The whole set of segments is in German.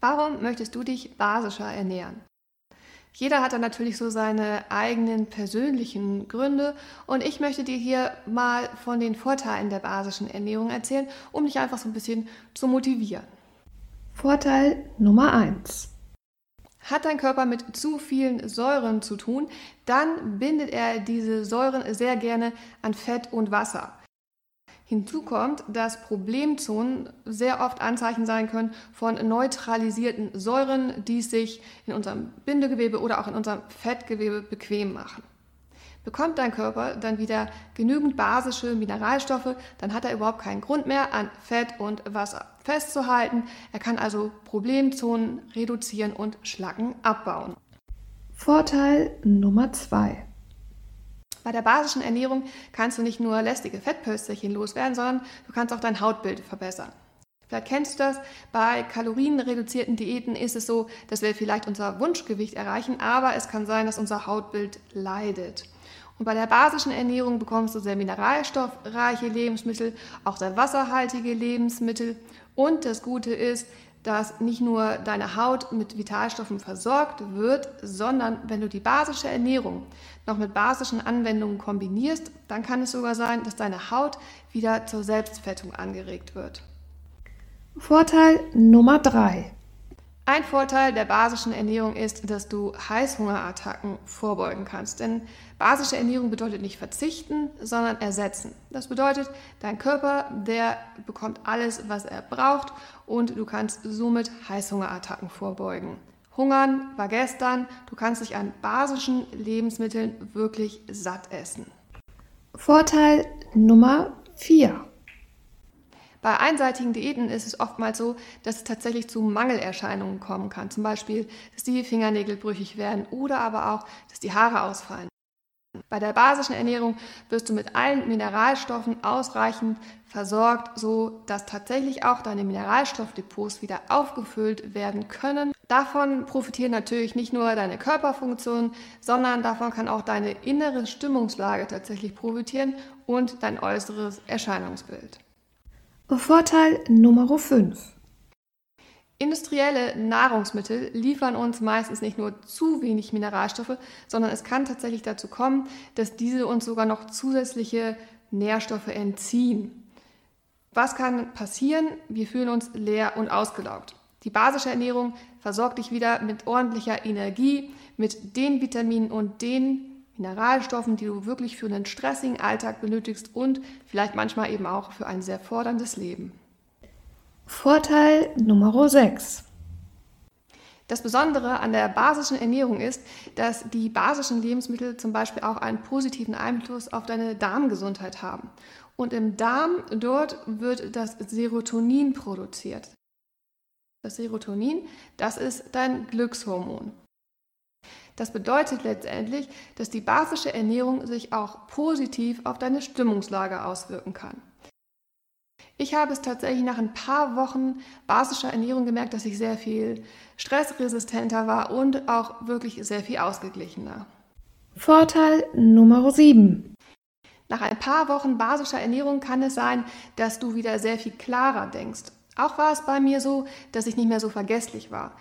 Warum möchtest du dich basischer ernähren? Jeder hat da natürlich so seine eigenen persönlichen Gründe und ich möchte dir hier mal von den Vorteilen der basischen Ernährung erzählen, um dich einfach so ein bisschen zu motivieren. Vorteil Nummer 1. Hat dein Körper mit zu vielen Säuren zu tun, dann bindet er diese Säuren sehr gerne an Fett und Wasser. Hinzu kommt, dass Problemzonen sehr oft Anzeichen sein können von neutralisierten Säuren, die sich in unserem Bindegewebe oder auch in unserem Fettgewebe bequem machen. Bekommt dein Körper dann wieder genügend basische Mineralstoffe, dann hat er überhaupt keinen Grund mehr an Fett und Wasser festzuhalten. Er kann also Problemzonen reduzieren und Schlacken abbauen. Vorteil Nummer 2. Bei der basischen Ernährung kannst du nicht nur lästige Fettpölsterchen loswerden, sondern du kannst auch dein Hautbild verbessern. Vielleicht kennst du das, bei kalorienreduzierten Diäten ist es so, dass wir vielleicht unser Wunschgewicht erreichen, aber es kann sein, dass unser Hautbild leidet. Und bei der basischen Ernährung bekommst du sehr mineralstoffreiche Lebensmittel, auch sehr wasserhaltige Lebensmittel. Und das Gute ist, dass nicht nur deine Haut mit Vitalstoffen versorgt wird, sondern wenn du die basische Ernährung noch mit basischen Anwendungen kombinierst, dann kann es sogar sein, dass deine Haut wieder zur Selbstfettung angeregt wird. Vorteil Nummer 3. Ein Vorteil der basischen Ernährung ist, dass du Heißhungerattacken vorbeugen kannst. Denn basische Ernährung bedeutet nicht verzichten, sondern ersetzen. Das bedeutet, dein Körper, der bekommt alles, was er braucht und du kannst somit Heißhungerattacken vorbeugen. Hungern war gestern, du kannst dich an basischen Lebensmitteln wirklich satt essen. Vorteil Nummer 4. Bei einseitigen Diäten ist es oftmals so, dass es tatsächlich zu Mangelerscheinungen kommen kann. Zum Beispiel, dass die Fingernägel brüchig werden oder aber auch, dass die Haare ausfallen. Bei der basischen Ernährung wirst du mit allen Mineralstoffen ausreichend versorgt, so dass tatsächlich auch deine Mineralstoffdepots wieder aufgefüllt werden können. Davon profitieren natürlich nicht nur deine Körperfunktion, sondern davon kann auch deine innere Stimmungslage tatsächlich profitieren und dein äußeres Erscheinungsbild. Vorteil Nummer 5. Industrielle Nahrungsmittel liefern uns meistens nicht nur zu wenig Mineralstoffe, sondern es kann tatsächlich dazu kommen, dass diese uns sogar noch zusätzliche Nährstoffe entziehen. Was kann passieren? Wir fühlen uns leer und ausgelaugt. Die basische Ernährung versorgt dich wieder mit ordentlicher Energie, mit den Vitaminen und den Mineralstoffen, die du wirklich für einen stressigen Alltag benötigst und vielleicht manchmal eben auch für ein sehr forderndes Leben. Vorteil Nummer 6. Das Besondere an der basischen Ernährung ist, dass die basischen Lebensmittel zum Beispiel auch einen positiven Einfluss auf deine Darmgesundheit haben. Und im Darm, dort wird das Serotonin produziert. Das Serotonin, das ist dein Glückshormon. Das bedeutet letztendlich, dass die basische Ernährung sich auch positiv auf deine Stimmungslage auswirken kann. Ich habe es tatsächlich nach ein paar Wochen basischer Ernährung gemerkt, dass ich sehr viel stressresistenter war und auch wirklich sehr viel ausgeglichener. Vorteil Nummer 7. Nach ein paar Wochen basischer Ernährung kann es sein, dass du wieder sehr viel klarer denkst. Auch war es bei mir so, dass ich nicht mehr so vergesslich war.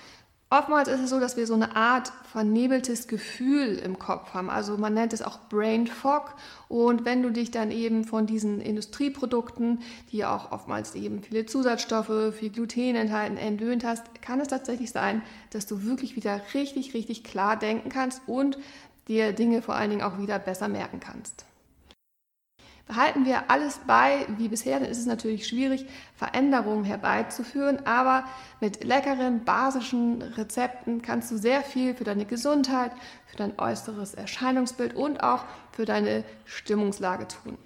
Oftmals ist es so, dass wir so eine Art vernebeltes Gefühl im Kopf haben. Also man nennt es auch Brain Fog. Und wenn du dich dann eben von diesen Industrieprodukten, die auch oftmals eben viele Zusatzstoffe, viel Gluten enthalten, entwöhnt hast, kann es tatsächlich sein, dass du wirklich wieder richtig, richtig klar denken kannst und dir Dinge vor allen Dingen auch wieder besser merken kannst. Behalten wir alles bei wie bisher, dann ist es natürlich schwierig, Veränderungen herbeizuführen, aber mit leckeren, basischen Rezepten kannst du sehr viel für deine Gesundheit, für dein äußeres Erscheinungsbild und auch für deine Stimmungslage tun.